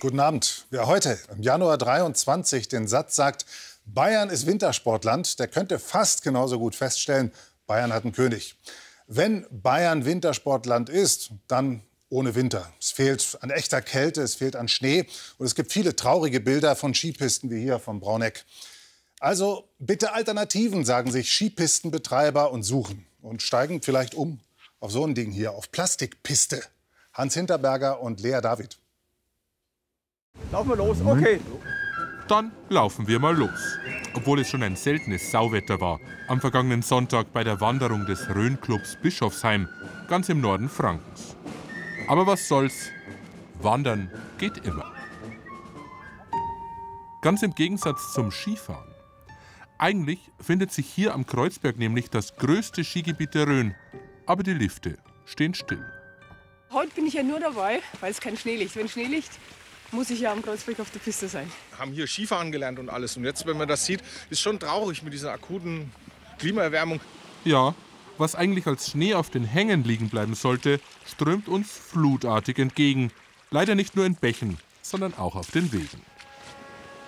Guten Abend. Wer heute im Januar 23 den Satz sagt, Bayern ist Wintersportland, der könnte fast genauso gut feststellen, Bayern hat einen König. Wenn Bayern Wintersportland ist, dann ohne Winter. Es fehlt an echter Kälte, es fehlt an Schnee und es gibt viele traurige Bilder von Skipisten wie hier vom Brauneck. Also bitte Alternativen, sagen sich Skipistenbetreiber und suchen und steigen vielleicht um auf so ein Ding hier, auf Plastikpiste. Hans Hinterberger und Lea David. Laufen wir los, okay. Dann laufen wir mal los. Obwohl es schon ein seltenes Sauwetter war, am vergangenen Sonntag bei der Wanderung des Rhön-Clubs Bischofsheim, ganz im Norden Frankens. Aber was soll's? Wandern geht immer. Ganz im Gegensatz zum Skifahren. Eigentlich findet sich hier am Kreuzberg nämlich das größte Skigebiet der Rhön. Aber die Lifte stehen still. Heute bin ich ja nur dabei, weil es kein Schnee liegt. Wenn Schnee liegt, muss ich ja am Kreuzberg auf der Piste sein. Haben hier Skifahren gelernt und alles. Und jetzt, wenn man das sieht, ist schon traurig mit dieser akuten Klimaerwärmung. Ja, was eigentlich als Schnee auf den Hängen liegen bleiben sollte, strömt uns flutartig entgegen. Leider nicht nur in Bächen, sondern auch auf den Wegen.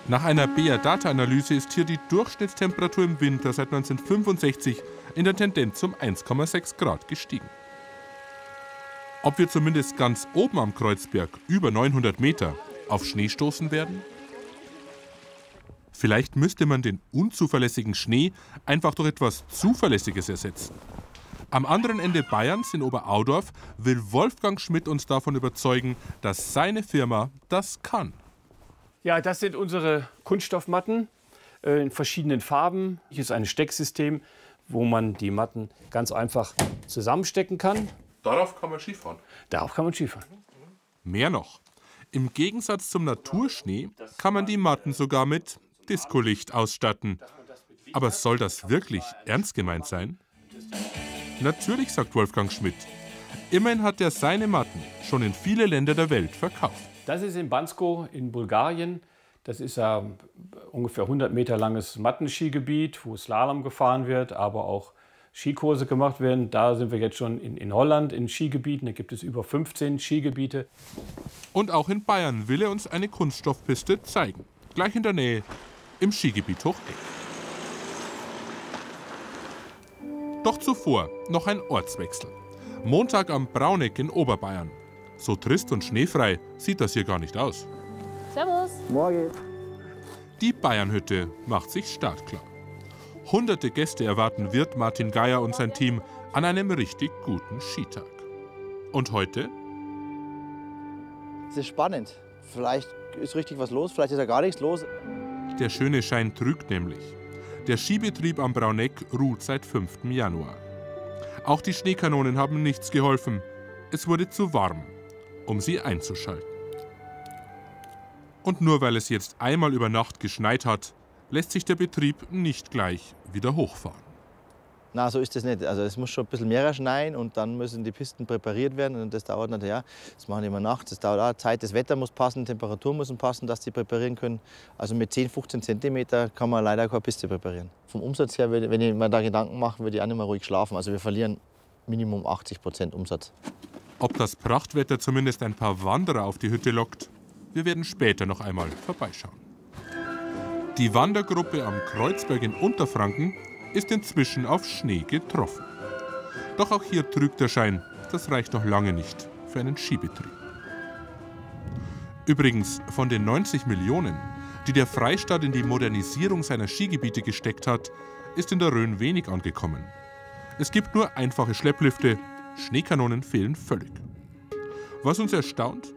Nach einer BA-Data-Analyse ist hier die Durchschnittstemperatur im Winter seit 1965 in der Tendenz um 1,6 Grad gestiegen. Ob wir zumindest ganz oben am Kreuzberg, über 900 Meter, auf Schnee stoßen werden? Vielleicht müsste man den unzuverlässigen Schnee einfach durch etwas Zuverlässiges ersetzen. Am anderen Ende Bayerns in Oberaudorf will Wolfgang Schmidt uns davon überzeugen, dass seine Firma das kann. Ja, das sind unsere Kunststoffmatten äh, in verschiedenen Farben. Hier ist ein Stecksystem, wo man die Matten ganz einfach zusammenstecken kann. Darauf kann man Skifahren. Darauf kann man Skifahren. Mehr noch. Im Gegensatz zum Naturschnee kann man die Matten sogar mit Discolicht ausstatten. Aber soll das wirklich ernst gemeint sein? Natürlich, sagt Wolfgang Schmidt. Immerhin hat er seine Matten schon in viele Länder der Welt verkauft. Das ist in Bansko in Bulgarien. Das ist ein ungefähr 100 Meter langes Mattenskigebiet, wo Slalom gefahren wird, aber auch Skikurse gemacht werden. Da sind wir jetzt schon in, in Holland in Skigebieten. Da gibt es über 15 Skigebiete. Und auch in Bayern will er uns eine Kunststoffpiste zeigen. Gleich in der Nähe, im Skigebiet Hocheck. Doch zuvor noch ein Ortswechsel. Montag am Brauneck in Oberbayern. So trist und schneefrei sieht das hier gar nicht aus. Servus. Morgen. Die Bayernhütte macht sich startklar. Hunderte Gäste erwarten Wirt Martin Geier und sein Team an einem richtig guten Skitag. Und heute? Es ist spannend. Vielleicht ist richtig was los, vielleicht ist ja gar nichts los. Der schöne Schein trügt nämlich. Der Skibetrieb am Brauneck ruht seit 5. Januar. Auch die Schneekanonen haben nichts geholfen. Es wurde zu warm, um sie einzuschalten. Und nur weil es jetzt einmal über Nacht geschneit hat, lässt sich der Betrieb nicht gleich wieder hochfahren. Na, so ist das nicht. Also es muss schon ein bisschen mehr schneien und dann müssen die Pisten präpariert werden und das dauert natürlich, ja, das machen die immer nachts, das dauert auch Zeit, das Wetter muss passen, Temperatur muss passen, dass die präparieren können. Also mit 10, 15 Zentimeter kann man leider keine Piste präparieren. Vom Umsatz her, wenn ich mir da Gedanken mache, würde ich auch nicht mehr ruhig schlafen. Also wir verlieren Minimum 80 Prozent Umsatz. Ob das Prachtwetter zumindest ein paar Wanderer auf die Hütte lockt, wir werden später noch einmal vorbeischauen. Die Wandergruppe am Kreuzberg in Unterfranken ist inzwischen auf Schnee getroffen. Doch auch hier trügt der Schein, das reicht noch lange nicht für einen Skibetrieb. Übrigens, von den 90 Millionen, die der Freistaat in die Modernisierung seiner Skigebiete gesteckt hat, ist in der Rhön wenig angekommen. Es gibt nur einfache Schlepplifte, Schneekanonen fehlen völlig. Was uns erstaunt,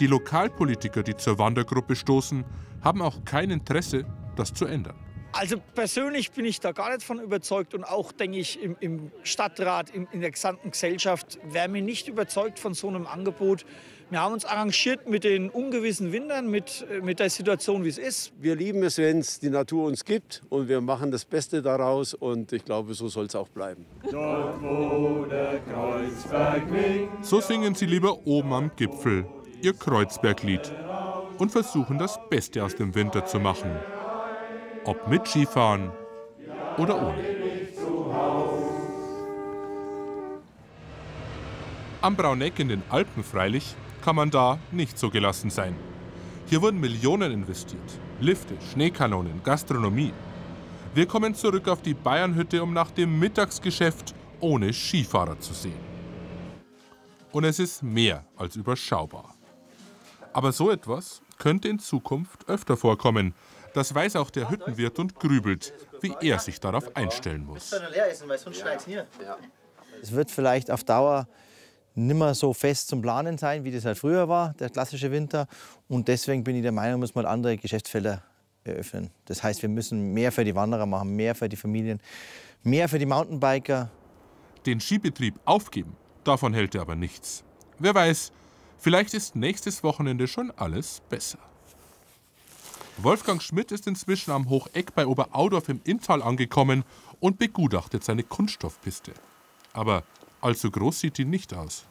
die Lokalpolitiker, die zur Wandergruppe stoßen, haben auch kein Interesse, das zu ändern. Also persönlich bin ich da gar nicht von überzeugt und auch, denke ich, im, im Stadtrat, im, in der gesamten Gesellschaft wäre mir nicht überzeugt von so einem Angebot. Wir haben uns arrangiert mit den ungewissen Wintern, mit, mit der Situation, wie es ist. Wir lieben es, wenn es die Natur uns gibt und wir machen das Beste daraus und ich glaube, so soll es auch bleiben. Dort, wo der Kreuzberg winkt, So singen sie lieber oben am Gipfel ihr Kreuzberglied und versuchen das Beste aus dem Winter zu machen. Ob mit Skifahren oder ohne. Am Brauneck in den Alpen freilich kann man da nicht so gelassen sein. Hier wurden Millionen investiert. Lifte, Schneekanonen, Gastronomie. Wir kommen zurück auf die Bayernhütte, um nach dem Mittagsgeschäft ohne Skifahrer zu sehen. Und es ist mehr als überschaubar. Aber so etwas könnte in Zukunft öfter vorkommen. Das weiß auch der Hüttenwirt und grübelt, wie er sich darauf einstellen muss. Es wird vielleicht auf Dauer nimmer so fest zum Planen sein, wie das halt früher war, der klassische Winter. Und deswegen bin ich der Meinung, muss man andere Geschäftsfelder eröffnen. Das heißt, wir müssen mehr für die Wanderer machen, mehr für die Familien, mehr für die Mountainbiker. Den Skibetrieb aufgeben, davon hält er aber nichts. Wer weiß, vielleicht ist nächstes Wochenende schon alles besser. Wolfgang Schmidt ist inzwischen am Hocheck bei Oberaudorf im Inntal angekommen und begutachtet seine Kunststoffpiste. Aber allzu groß sieht die nicht aus.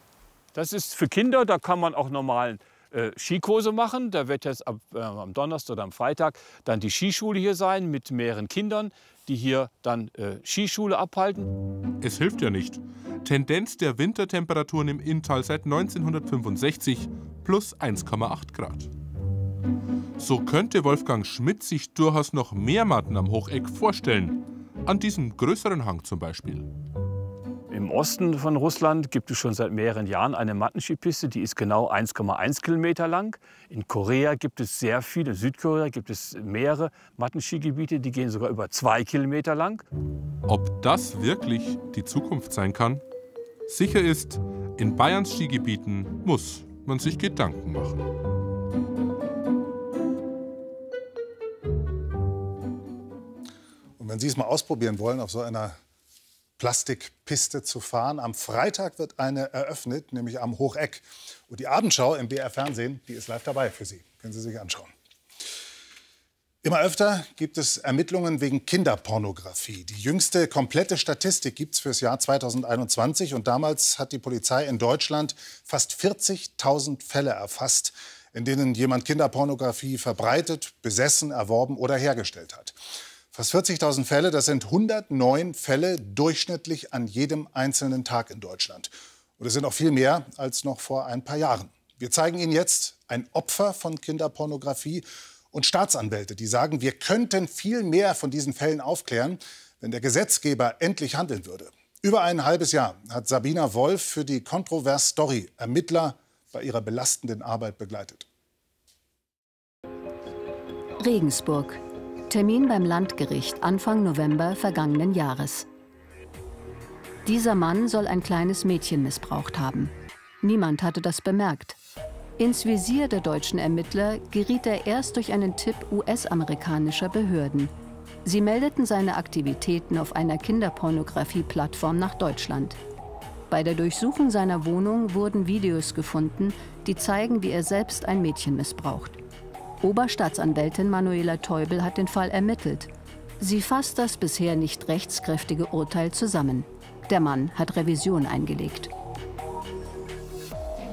Das ist für Kinder, da kann man auch normalen äh, Skikurse machen. Da wird jetzt ab, äh, am Donnerstag oder am Freitag dann die Skischule hier sein mit mehreren Kindern, die hier dann äh, Skischule abhalten. Es hilft ja nicht. Tendenz der Wintertemperaturen im Inntal seit 1965 plus 1,8 Grad. So könnte Wolfgang Schmidt sich durchaus noch mehr Matten am Hocheck vorstellen. An diesem größeren Hang zum Beispiel. Im Osten von Russland gibt es schon seit mehreren Jahren eine Mattenskipiste, die ist genau 1,1 Kilometer lang. In Korea gibt es sehr viele, in Südkorea gibt es mehrere Mattenskigebiete, die gehen sogar über zwei Kilometer lang. Ob das wirklich die Zukunft sein kann? Sicher ist, in Bayerns Skigebieten muss man sich Gedanken machen. Und wenn Sie es mal ausprobieren wollen, auf so einer Plastikpiste zu fahren. Am Freitag wird eine eröffnet, nämlich am Hocheck. Und die Abendschau im BR Fernsehen, die ist live dabei für Sie. Können Sie sich anschauen. Immer öfter gibt es Ermittlungen wegen Kinderpornografie. Die jüngste komplette Statistik gibt es fürs Jahr 2021. Und damals hat die Polizei in Deutschland fast 40.000 Fälle erfasst, in denen jemand Kinderpornografie verbreitet, besessen, erworben oder hergestellt hat. Fast 40.000 Fälle, das sind 109 Fälle durchschnittlich an jedem einzelnen Tag in Deutschland. Und es sind auch viel mehr als noch vor ein paar Jahren. Wir zeigen Ihnen jetzt ein Opfer von Kinderpornografie und Staatsanwälte, die sagen, wir könnten viel mehr von diesen Fällen aufklären, wenn der Gesetzgeber endlich handeln würde. Über ein halbes Jahr hat Sabina Wolf für die Kontrovers Story Ermittler bei ihrer belastenden Arbeit begleitet. Regensburg, Termin beim Landgericht Anfang November vergangenen Jahres. Dieser Mann soll ein kleines Mädchen missbraucht haben. Niemand hatte das bemerkt. Ins Visier der deutschen Ermittler geriet er erst durch einen Tipp US-amerikanischer Behörden. Sie meldeten seine Aktivitäten auf einer Kinderpornografie-Plattform nach Deutschland. Bei der Durchsuchung seiner Wohnung wurden Videos gefunden, die zeigen, wie er selbst ein Mädchen missbraucht. Oberstaatsanwältin Manuela Teubel hat den Fall ermittelt. Sie fasst das bisher nicht rechtskräftige Urteil zusammen. Der Mann hat Revision eingelegt.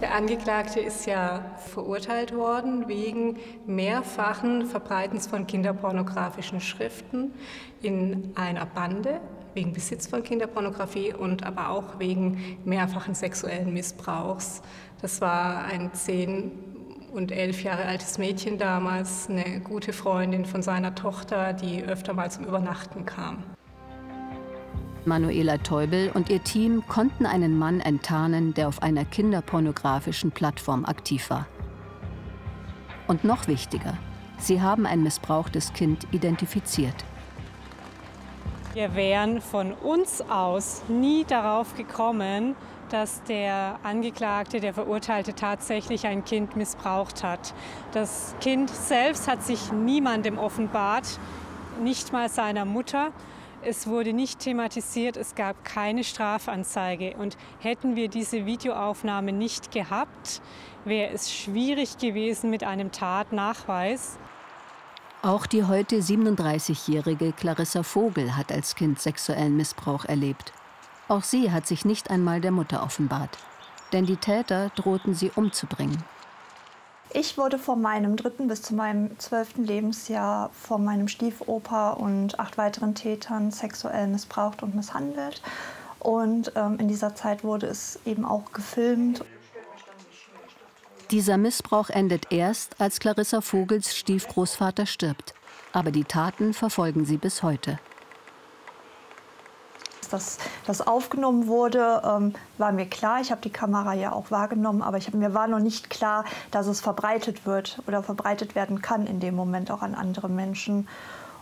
Der Angeklagte ist ja verurteilt worden wegen mehrfachen Verbreitens von kinderpornografischen Schriften in einer Bande, wegen Besitz von Kinderpornografie und aber auch wegen mehrfachen sexuellen Missbrauchs. Das war ein zehn und elf Jahre altes Mädchen damals, eine gute Freundin von seiner Tochter, die öfter mal zum Übernachten kam. Manuela Teubel und ihr Team konnten einen Mann enttarnen, der auf einer kinderpornografischen Plattform aktiv war. Und noch wichtiger, sie haben ein missbrauchtes Kind identifiziert. Wir wären von uns aus nie darauf gekommen, dass der Angeklagte, der Verurteilte, tatsächlich ein Kind missbraucht hat. Das Kind selbst hat sich niemandem offenbart, nicht mal seiner Mutter. Es wurde nicht thematisiert, es gab keine Strafanzeige. Und hätten wir diese Videoaufnahme nicht gehabt, wäre es schwierig gewesen mit einem Tatnachweis. Auch die heute 37-jährige Clarissa Vogel hat als Kind sexuellen Missbrauch erlebt. Auch sie hat sich nicht einmal der Mutter offenbart. Denn die Täter drohten sie umzubringen. Ich wurde von meinem dritten bis zu meinem zwölften Lebensjahr von meinem Stiefoper und acht weiteren Tätern sexuell missbraucht und misshandelt. Und ähm, in dieser Zeit wurde es eben auch gefilmt. Dieser Missbrauch endet erst, als Clarissa Vogels Stiefgroßvater stirbt. Aber die Taten verfolgen sie bis heute. Dass das aufgenommen wurde, ähm, war mir klar. Ich habe die Kamera ja auch wahrgenommen, aber ich mir war noch nicht klar, dass es verbreitet wird oder verbreitet werden kann in dem Moment auch an andere Menschen.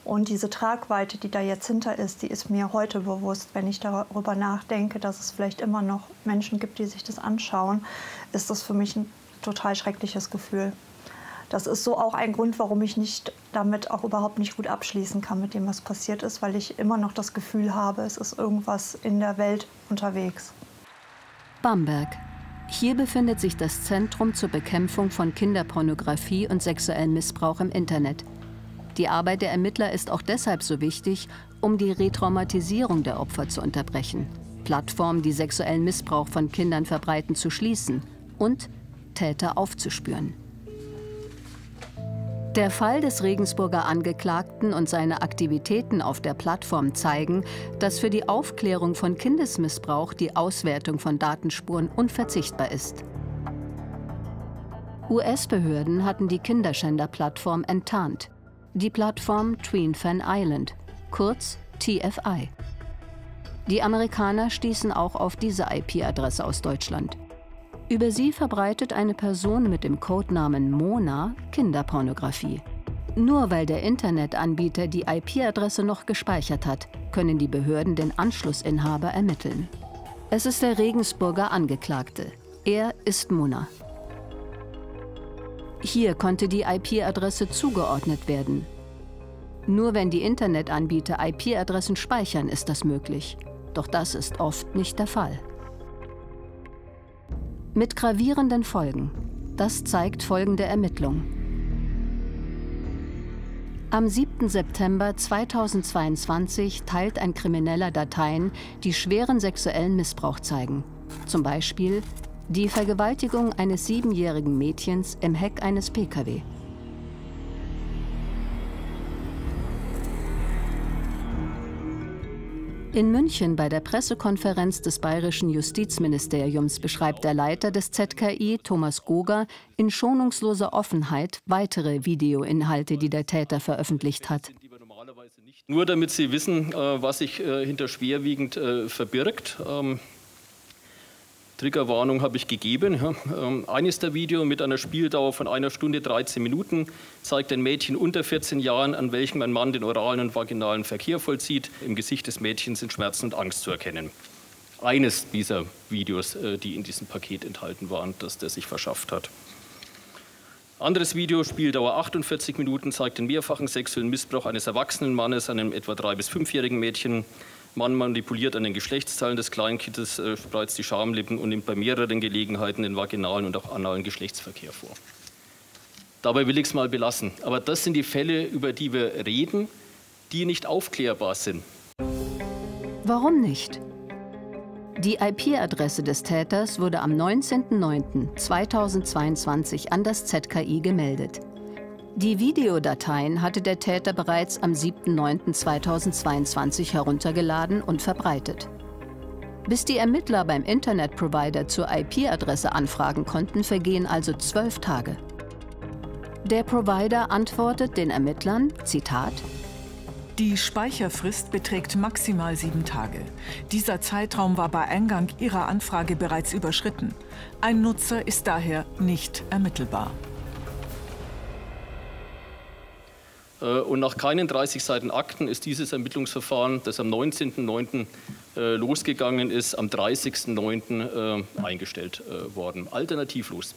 Und diese Tragweite, die da jetzt hinter ist, die ist mir heute bewusst, wenn ich darüber nachdenke, dass es vielleicht immer noch Menschen gibt, die sich das anschauen, ist das für mich ein total schreckliches Gefühl. Das ist so auch ein Grund, warum ich nicht damit auch überhaupt nicht gut abschließen kann mit dem, was passiert ist, weil ich immer noch das Gefühl habe, es ist irgendwas in der Welt unterwegs. Bamberg. Hier befindet sich das Zentrum zur Bekämpfung von Kinderpornografie und sexuellem Missbrauch im Internet. Die Arbeit der Ermittler ist auch deshalb so wichtig, um die Retraumatisierung der Opfer zu unterbrechen, Plattformen, die sexuellen Missbrauch von Kindern verbreiten, zu schließen und Täter aufzuspüren. Der Fall des Regensburger Angeklagten und seine Aktivitäten auf der Plattform zeigen, dass für die Aufklärung von Kindesmissbrauch die Auswertung von Datenspuren unverzichtbar ist. US-Behörden hatten die Kinderschänder-Plattform enttarnt die Plattform Tween Fan Island, kurz TFI. Die Amerikaner stießen auch auf diese IP-Adresse aus Deutschland. Über sie verbreitet eine Person mit dem Codenamen Mona Kinderpornografie. Nur weil der Internetanbieter die IP-Adresse noch gespeichert hat, können die Behörden den Anschlussinhaber ermitteln. Es ist der Regensburger Angeklagte. Er ist Mona. Hier konnte die IP-Adresse zugeordnet werden. Nur wenn die Internetanbieter IP-Adressen speichern, ist das möglich. Doch das ist oft nicht der Fall. Mit gravierenden Folgen. Das zeigt folgende Ermittlung. Am 7. September 2022 teilt ein Krimineller Dateien, die schweren sexuellen Missbrauch zeigen. Zum Beispiel die Vergewaltigung eines siebenjährigen Mädchens im Heck eines Pkw. In München bei der Pressekonferenz des bayerischen Justizministeriums beschreibt der Leiter des ZKI, Thomas Goger, in schonungsloser Offenheit weitere Videoinhalte, die der Täter veröffentlicht hat. Nur damit Sie wissen, äh, was sich äh, hinter schwerwiegend äh, verbirgt. Triggerwarnung habe ich gegeben. Ähm, eines der Videos mit einer Spieldauer von einer Stunde 13 Minuten zeigt ein Mädchen unter 14 Jahren, an welchem ein Mann den oralen und vaginalen Verkehr vollzieht. Im Gesicht des Mädchens sind Schmerzen und Angst zu erkennen. Eines dieser Videos, äh, die in diesem Paket enthalten waren, das der sich verschafft hat. Anderes Video, Spieldauer 48 Minuten, zeigt den mehrfachen sexuellen Missbrauch eines erwachsenen Mannes an einem etwa drei- bis fünfjährigen Mädchen. Man manipuliert an den Geschlechtsteilen des Kleinkindes, äh, spreizt die Schamlippen und nimmt bei mehreren Gelegenheiten den vaginalen und auch analen Geschlechtsverkehr vor. Dabei will ich es mal belassen. Aber das sind die Fälle, über die wir reden, die nicht aufklärbar sind. Warum nicht? Die IP-Adresse des Täters wurde am 19.09.2022 an das ZKI gemeldet. Die Videodateien hatte der Täter bereits am 7.9.2022 heruntergeladen und verbreitet. Bis die Ermittler beim Internetprovider zur IP-Adresse anfragen konnten, vergehen also zwölf Tage. Der Provider antwortet den Ermittlern, Zitat, die Speicherfrist beträgt maximal sieben Tage. Dieser Zeitraum war bei Eingang Ihrer Anfrage bereits überschritten. Ein Nutzer ist daher nicht ermittelbar. Und nach keinen 30 Seiten Akten ist dieses Ermittlungsverfahren, das am 19.09. Äh, losgegangen ist, am 30.09. Äh, eingestellt worden. Alternativlos.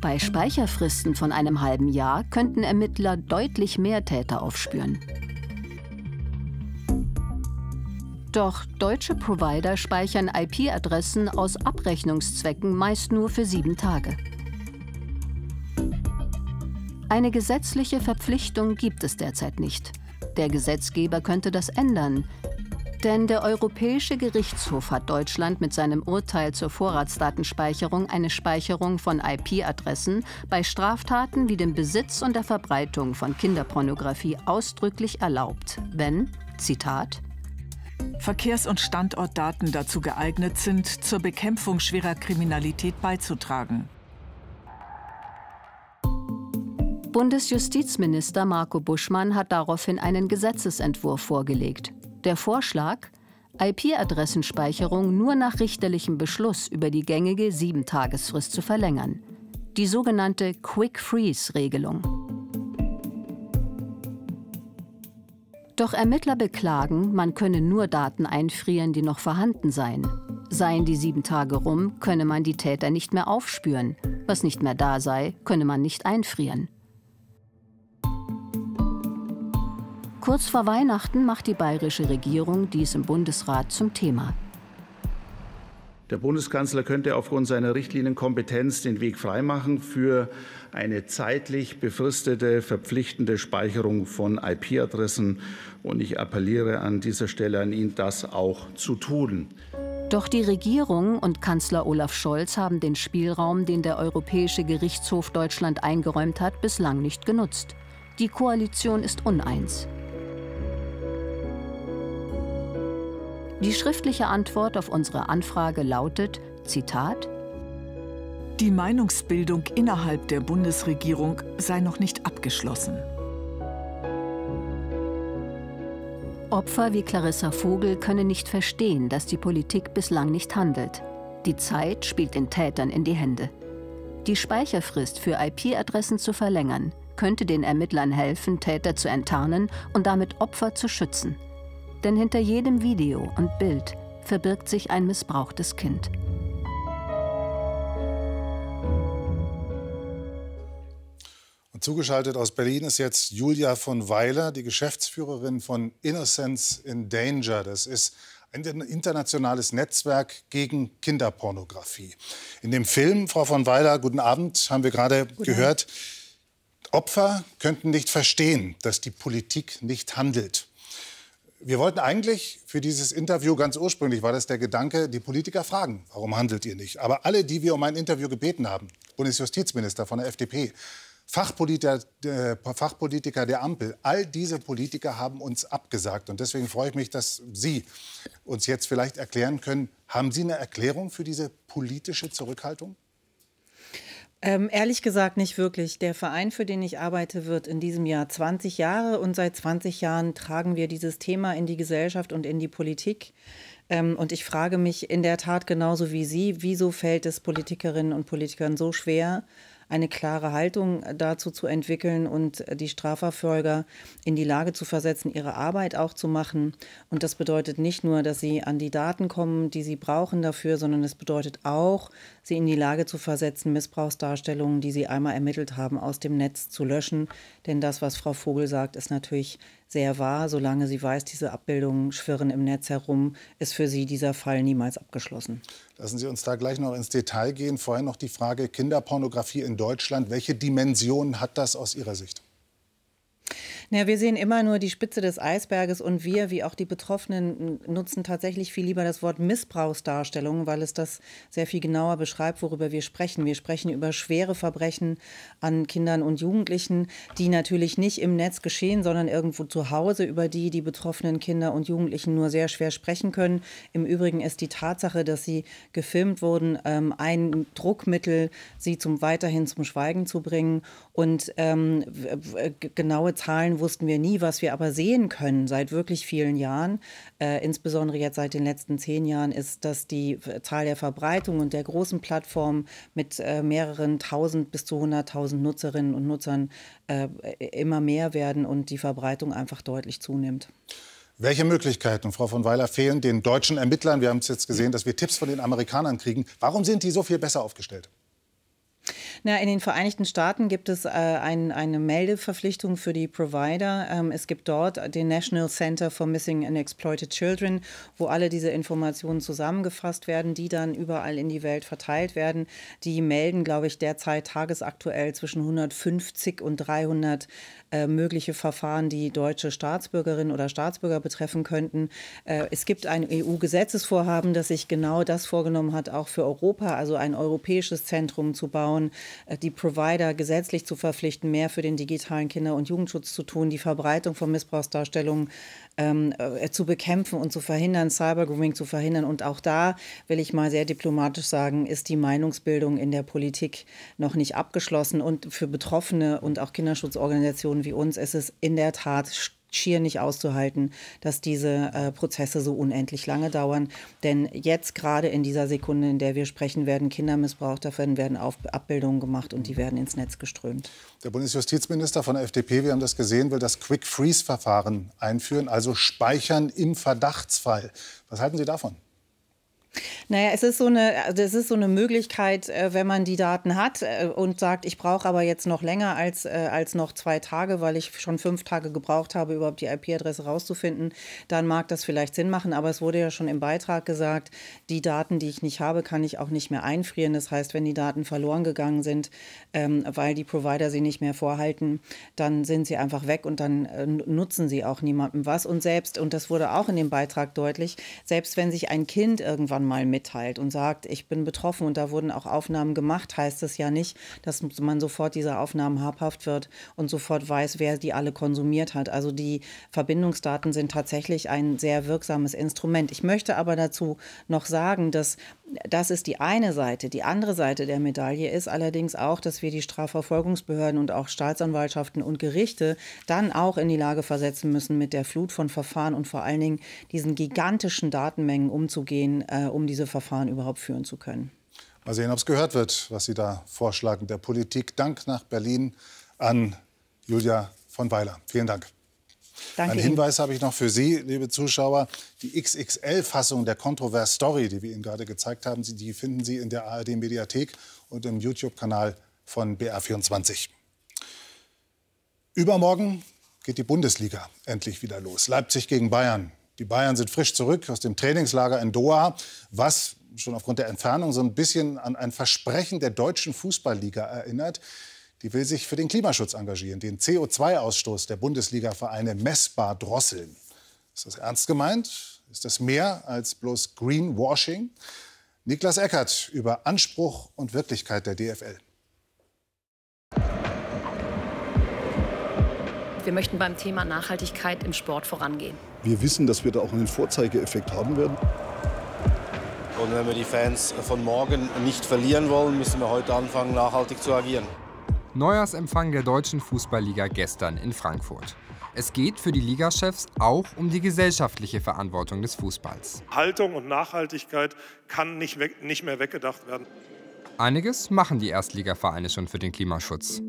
Bei Speicherfristen von einem halben Jahr könnten Ermittler deutlich mehr Täter aufspüren. Doch deutsche Provider speichern IP-Adressen aus Abrechnungszwecken meist nur für sieben Tage. Eine gesetzliche Verpflichtung gibt es derzeit nicht. Der Gesetzgeber könnte das ändern. Denn der Europäische Gerichtshof hat Deutschland mit seinem Urteil zur Vorratsdatenspeicherung eine Speicherung von IP-Adressen bei Straftaten wie dem Besitz und der Verbreitung von Kinderpornografie ausdrücklich erlaubt, wenn, Zitat, Verkehrs- und Standortdaten dazu geeignet sind, zur Bekämpfung schwerer Kriminalität beizutragen. Bundesjustizminister Marco Buschmann hat daraufhin einen Gesetzesentwurf vorgelegt. Der Vorschlag, IP-Adressenspeicherung nur nach richterlichem Beschluss über die gängige Sieben-Tagesfrist zu verlängern. Die sogenannte Quick-Freeze-Regelung. Doch Ermittler beklagen, man könne nur Daten einfrieren, die noch vorhanden seien. Seien die sieben Tage rum, könne man die Täter nicht mehr aufspüren. Was nicht mehr da sei, könne man nicht einfrieren. Kurz vor Weihnachten macht die bayerische Regierung dies im Bundesrat zum Thema. Der Bundeskanzler könnte aufgrund seiner Richtlinienkompetenz den Weg freimachen für eine zeitlich befristete, verpflichtende Speicherung von IP-Adressen. Und ich appelliere an dieser Stelle an ihn, das auch zu tun. Doch die Regierung und Kanzler Olaf Scholz haben den Spielraum, den der Europäische Gerichtshof Deutschland eingeräumt hat, bislang nicht genutzt. Die Koalition ist uneins. Die schriftliche Antwort auf unsere Anfrage lautet, Zitat, Die Meinungsbildung innerhalb der Bundesregierung sei noch nicht abgeschlossen. Opfer wie Clarissa Vogel können nicht verstehen, dass die Politik bislang nicht handelt. Die Zeit spielt den Tätern in die Hände. Die Speicherfrist für IP-Adressen zu verlängern, könnte den Ermittlern helfen, Täter zu enttarnen und damit Opfer zu schützen. Denn hinter jedem Video und Bild verbirgt sich ein missbrauchtes Kind. Und zugeschaltet aus Berlin ist jetzt Julia von Weiler, die Geschäftsführerin von Innocence in Danger. Das ist ein internationales Netzwerk gegen Kinderpornografie. In dem Film, Frau von Weiler, guten Abend, haben wir gerade gehört, Opfer könnten nicht verstehen, dass die Politik nicht handelt. Wir wollten eigentlich für dieses Interview ganz ursprünglich war das der Gedanke, die Politiker fragen, warum handelt ihr nicht? Aber alle, die wir um ein Interview gebeten haben, Bundesjustizminister von der FDP, Fachpolitiker, äh, Fachpolitiker der Ampel, all diese Politiker haben uns abgesagt. Und deswegen freue ich mich, dass Sie uns jetzt vielleicht erklären können, haben Sie eine Erklärung für diese politische Zurückhaltung? Ähm, ehrlich gesagt nicht wirklich. Der Verein, für den ich arbeite, wird in diesem Jahr 20 Jahre und seit 20 Jahren tragen wir dieses Thema in die Gesellschaft und in die Politik. Ähm, und ich frage mich in der Tat genauso wie Sie, wieso fällt es Politikerinnen und Politikern so schwer, eine klare Haltung dazu zu entwickeln und die Strafverfolger in die Lage zu versetzen, ihre Arbeit auch zu machen. Und das bedeutet nicht nur, dass sie an die Daten kommen, die sie brauchen dafür, sondern es bedeutet auch, sie in die Lage zu versetzen, Missbrauchsdarstellungen, die sie einmal ermittelt haben, aus dem Netz zu löschen. Denn das, was Frau Vogel sagt, ist natürlich sehr wahr. Solange sie weiß, diese Abbildungen schwirren im Netz herum, ist für sie dieser Fall niemals abgeschlossen. Lassen Sie uns da gleich noch ins Detail gehen. Vorher noch die Frage Kinderpornografie in Deutschland. Welche Dimensionen hat das aus Ihrer Sicht? Ja, wir sehen immer nur die Spitze des Eisberges und wir, wie auch die Betroffenen, nutzen tatsächlich viel lieber das Wort Missbrauchsdarstellung, weil es das sehr viel genauer beschreibt, worüber wir sprechen. Wir sprechen über schwere Verbrechen an Kindern und Jugendlichen, die natürlich nicht im Netz geschehen, sondern irgendwo zu Hause, über die die betroffenen Kinder und Jugendlichen nur sehr schwer sprechen können. Im Übrigen ist die Tatsache, dass sie gefilmt wurden, ähm, ein Druckmittel, sie zum weiterhin zum Schweigen zu bringen. Und ähm, genaue Zahlen wussten wir nie, was wir aber sehen können seit wirklich vielen Jahren, äh, insbesondere jetzt seit den letzten zehn Jahren, ist, dass die Zahl der Verbreitung und der großen Plattformen mit äh, mehreren tausend bis zu hunderttausend Nutzerinnen und Nutzern äh, immer mehr werden und die Verbreitung einfach deutlich zunimmt. Welche Möglichkeiten, Frau von Weiler, fehlen den deutschen Ermittlern? Wir haben es jetzt gesehen, dass wir Tipps von den Amerikanern kriegen. Warum sind die so viel besser aufgestellt? Na, in den Vereinigten Staaten gibt es äh, ein, eine Meldeverpflichtung für die Provider. Ähm, es gibt dort den National Center for Missing and Exploited Children, wo alle diese Informationen zusammengefasst werden, die dann überall in die Welt verteilt werden. Die melden, glaube ich, derzeit tagesaktuell zwischen 150 und 300 äh, mögliche Verfahren, die deutsche Staatsbürgerinnen oder Staatsbürger betreffen könnten. Äh, es gibt ein EU-Gesetzesvorhaben, das sich genau das vorgenommen hat, auch für Europa, also ein europäisches Zentrum zu bauen, die Provider gesetzlich zu verpflichten, mehr für den digitalen Kinder- und Jugendschutz zu tun, die Verbreitung von Missbrauchsdarstellungen ähm, äh, zu bekämpfen und zu verhindern, Cybergrooming zu verhindern. Und auch da will ich mal sehr diplomatisch sagen, ist die Meinungsbildung in der Politik noch nicht abgeschlossen. Und für Betroffene und auch Kinderschutzorganisationen wie uns ist es in der Tat schier nicht auszuhalten, dass diese äh, Prozesse so unendlich lange dauern. Denn jetzt gerade in dieser Sekunde, in der wir sprechen, werden Kinder missbraucht, davon werden Auf Abbildungen gemacht und die werden ins Netz geströmt. Der Bundesjustizminister von der FDP, wir haben das gesehen, will das Quick-Freeze-Verfahren einführen, also speichern im Verdachtsfall. Was halten Sie davon? Naja, es ist so eine, also ist so eine Möglichkeit, äh, wenn man die Daten hat äh, und sagt, ich brauche aber jetzt noch länger als, äh, als noch zwei Tage, weil ich schon fünf Tage gebraucht habe, überhaupt die IP-Adresse rauszufinden, dann mag das vielleicht Sinn machen. Aber es wurde ja schon im Beitrag gesagt, die Daten, die ich nicht habe, kann ich auch nicht mehr einfrieren. Das heißt, wenn die Daten verloren gegangen sind, ähm, weil die Provider sie nicht mehr vorhalten, dann sind sie einfach weg und dann nutzen sie auch niemandem was. Und selbst, und das wurde auch in dem Beitrag deutlich, selbst wenn sich ein Kind irgendwann irgendwann mal mitteilt und sagt, ich bin betroffen und da wurden auch Aufnahmen gemacht, heißt es ja nicht, dass man sofort dieser Aufnahmen habhaft wird und sofort weiß, wer die alle konsumiert hat. Also die Verbindungsdaten sind tatsächlich ein sehr wirksames Instrument. Ich möchte aber dazu noch sagen, dass das ist die eine Seite. Die andere Seite der Medaille ist allerdings auch, dass wir die Strafverfolgungsbehörden und auch Staatsanwaltschaften und Gerichte dann auch in die Lage versetzen müssen, mit der Flut von Verfahren und vor allen Dingen diesen gigantischen Datenmengen umzugehen, äh, um diese Verfahren überhaupt führen zu können. Mal sehen, ob es gehört wird, was Sie da vorschlagen der Politik. Dank nach Berlin an Julia von Weiler. Vielen Dank. Danke Ein Hinweis habe ich noch für Sie, liebe Zuschauer. Die XXL-Fassung der Kontrovers Story, die wir Ihnen gerade gezeigt haben, die finden Sie in der ARD-Mediathek und im YouTube-Kanal von BR24. Übermorgen geht die Bundesliga endlich wieder los. Leipzig gegen Bayern. Die Bayern sind frisch zurück aus dem Trainingslager in Doha, was schon aufgrund der Entfernung so ein bisschen an ein Versprechen der deutschen Fußballliga erinnert. Die will sich für den Klimaschutz engagieren, den CO2-Ausstoß der Bundesliga-Vereine messbar drosseln. Ist das ernst gemeint? Ist das mehr als bloß Greenwashing? Niklas Eckert über Anspruch und Wirklichkeit der DFL. Wir möchten beim Thema Nachhaltigkeit im Sport vorangehen. Wir wissen, dass wir da auch einen Vorzeigeeffekt haben werden. Und wenn wir die Fans von morgen nicht verlieren wollen, müssen wir heute anfangen, nachhaltig zu agieren. Neujahrsempfang der deutschen Fußballliga gestern in Frankfurt. Es geht für die Ligachefs auch um die gesellschaftliche Verantwortung des Fußballs. Haltung und Nachhaltigkeit kann nicht, weg, nicht mehr weggedacht werden. Einiges machen die Erstligavereine schon für den Klimaschutz.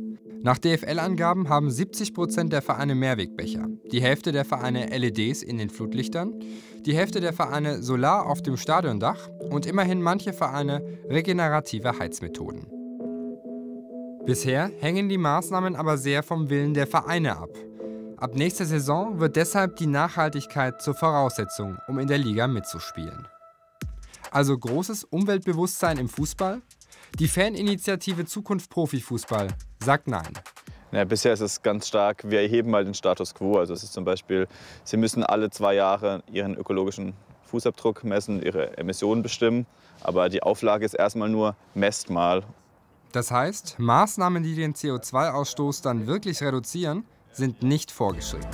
Nach DFL-Angaben haben 70 Prozent der Vereine Mehrwegbecher, die Hälfte der Vereine LEDs in den Flutlichtern, die Hälfte der Vereine Solar auf dem Stadiondach und immerhin manche Vereine regenerative Heizmethoden. Bisher hängen die Maßnahmen aber sehr vom Willen der Vereine ab. Ab nächster Saison wird deshalb die Nachhaltigkeit zur Voraussetzung, um in der Liga mitzuspielen. Also großes Umweltbewusstsein im Fußball, die Faninitiative Zukunft Profifußball sagt nein. Ja, bisher ist es ganz stark, wir erheben mal den Status quo. Also es ist zum Beispiel, Sie müssen alle zwei Jahre Ihren ökologischen Fußabdruck messen, Ihre Emissionen bestimmen. Aber die Auflage ist erstmal nur, messt mal. Das heißt, Maßnahmen, die den CO2-Ausstoß dann wirklich reduzieren, sind nicht vorgeschrieben.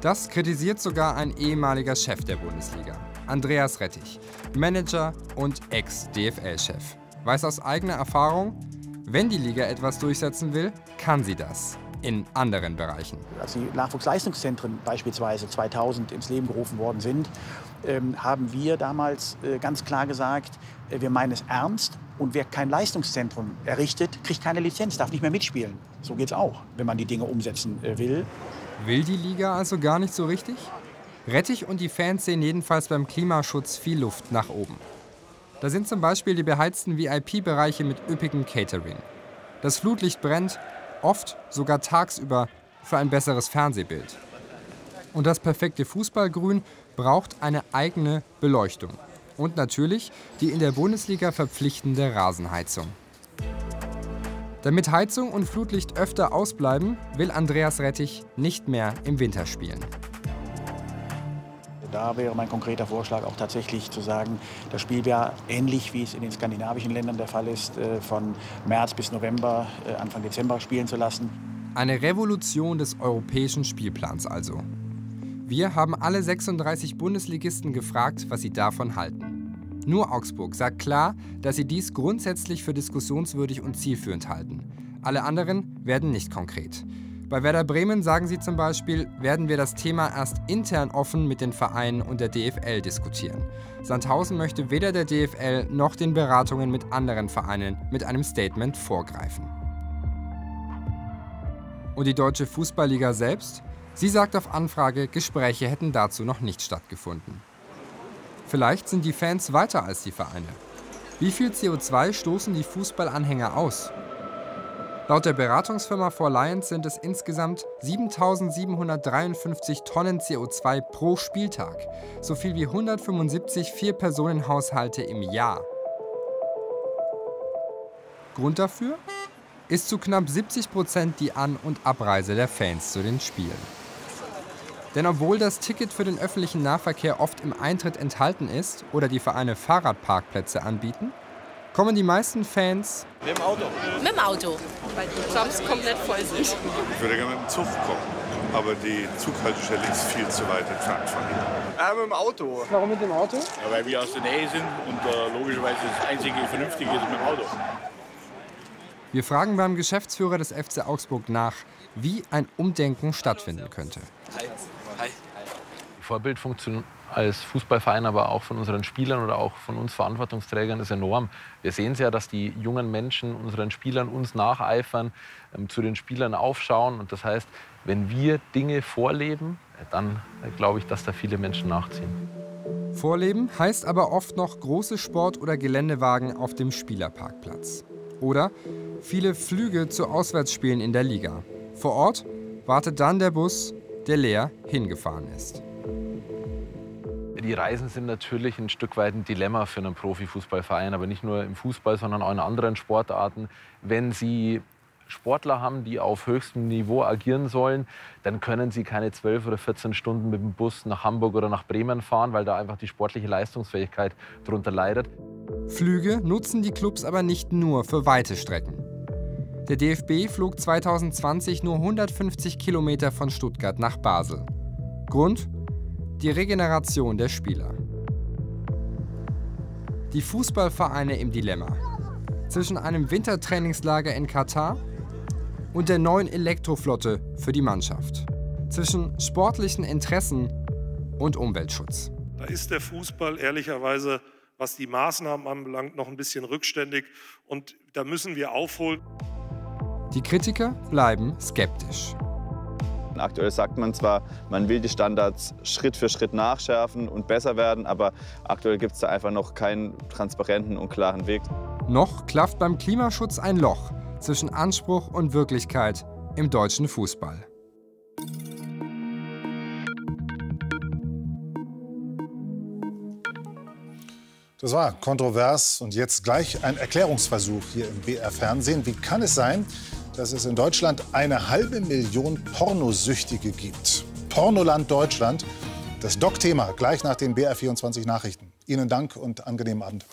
Das kritisiert sogar ein ehemaliger Chef der Bundesliga, Andreas Rettich, Manager und Ex-DFL-Chef weiß aus eigener Erfahrung, wenn die Liga etwas durchsetzen will, kann sie das. In anderen Bereichen. Als die Nachwuchsleistungszentren beispielsweise 2000 ins Leben gerufen worden sind, ähm, haben wir damals äh, ganz klar gesagt, äh, wir meinen es ernst und wer kein Leistungszentrum errichtet, kriegt keine Lizenz, darf nicht mehr mitspielen. So geht es auch, wenn man die Dinge umsetzen äh, will. Will die Liga also gar nicht so richtig? Rettich und die Fans sehen jedenfalls beim Klimaschutz viel Luft nach oben. Da sind zum Beispiel die beheizten VIP-Bereiche mit üppigem Catering. Das Flutlicht brennt, oft sogar tagsüber, für ein besseres Fernsehbild. Und das perfekte Fußballgrün braucht eine eigene Beleuchtung. Und natürlich die in der Bundesliga verpflichtende Rasenheizung. Damit Heizung und Flutlicht öfter ausbleiben, will Andreas Rettich nicht mehr im Winter spielen. da wäre mein konkreter Vorschlag auch tatsächlich zu sagen, das Spiel wäre ähnlich wie es in den skandinavischen Ländern der Fall ist, äh, von März bis November, äh, Anfang Dezember spielen zu lassen. Eine Revolution des europäischen Spielplans also. Wir haben alle 36 Bundesligisten gefragt, was sie davon halten. Nur Augsburg sagt klar, dass sie dies grundsätzlich für diskussionswürdig und zielführend halten. Alle anderen werden nicht konkret. Bei Werder Bremen sagen sie zum Beispiel, werden wir das Thema erst intern offen mit den Vereinen und der DFL diskutieren. Sandhausen möchte weder der DFL noch den Beratungen mit anderen Vereinen mit einem Statement vorgreifen. Und die Deutsche Fußballliga selbst? Sie sagt auf Anfrage, Gespräche hätten dazu noch nicht stattgefunden. Vielleicht sind die Fans weiter als die Vereine. Wie viel CO2 stoßen die Fußballanhänger aus? Laut der Beratungsfirma For Lions sind es insgesamt 7753 Tonnen CO2 pro Spieltag, so viel wie 175 Vier-Personen-Haushalte im Jahr. Grund dafür? Ist zu knapp 70 Prozent die An- und Abreise der Fans zu den Spielen. Denn obwohl das Ticket für den öffentlichen Nahverkehr oft im Eintritt enthalten ist oder die Vereine Fahrradparkplätze anbieten, kommen die meisten Fans mit dem Auto. Mit dem Auto, weil die Trams komplett voll sind. Ich würde gerne mit dem Zug kommen, aber die Zughaltestelle ist viel zu weit entfernt von hier. Ja, mit dem Auto. Warum mit dem Auto? Ja, weil wir aus der Nähe sind und äh, logischerweise das einzige Vernünftige ist mit dem Auto. Wir fragen beim Geschäftsführer des FC Augsburg nach, wie ein Umdenken stattfinden könnte. Vorbildfunktion als Fußballverein, aber auch von unseren Spielern oder auch von uns Verantwortungsträgern ist enorm. Wir sehen es ja, dass die jungen Menschen unseren Spielern uns nacheifern, ähm, zu den Spielern aufschauen. Und das heißt, wenn wir Dinge vorleben, dann äh, glaube ich, dass da viele Menschen nachziehen. Vorleben heißt aber oft noch große Sport- oder Geländewagen auf dem Spielerparkplatz. Oder viele Flüge zu Auswärtsspielen in der Liga. Vor Ort wartet dann der Bus, der leer hingefahren ist. Die Reisen sind natürlich ein Stück weit ein Dilemma für einen Profifußballverein, aber nicht nur im Fußball, sondern auch in anderen Sportarten. Wenn Sie Sportler haben, die auf höchstem Niveau agieren sollen, dann können sie keine 12 oder 14 Stunden mit dem Bus nach Hamburg oder nach Bremen fahren, weil da einfach die sportliche Leistungsfähigkeit darunter leidet. Flüge nutzen die Clubs aber nicht nur für weite Strecken. Der DFB flog 2020 nur 150 Kilometer von Stuttgart nach Basel. Grund? Die Regeneration der Spieler. Die Fußballvereine im Dilemma. Zwischen einem Wintertrainingslager in Katar und der neuen Elektroflotte für die Mannschaft. Zwischen sportlichen Interessen und Umweltschutz. Da ist der Fußball ehrlicherweise, was die Maßnahmen anbelangt, noch ein bisschen rückständig und da müssen wir aufholen. Die Kritiker bleiben skeptisch. Aktuell sagt man zwar, man will die Standards Schritt für Schritt nachschärfen und besser werden, aber aktuell gibt es da einfach noch keinen transparenten und klaren Weg. Noch klafft beim Klimaschutz ein Loch zwischen Anspruch und Wirklichkeit im deutschen Fußball. Das war kontrovers und jetzt gleich ein Erklärungsversuch hier im BR Fernsehen. Wie kann es sein, dass es in Deutschland eine halbe Million Pornosüchtige gibt? Pornoland Deutschland, das Doc-Thema gleich nach den BR24 Nachrichten. Ihnen Dank und angenehmen Abend.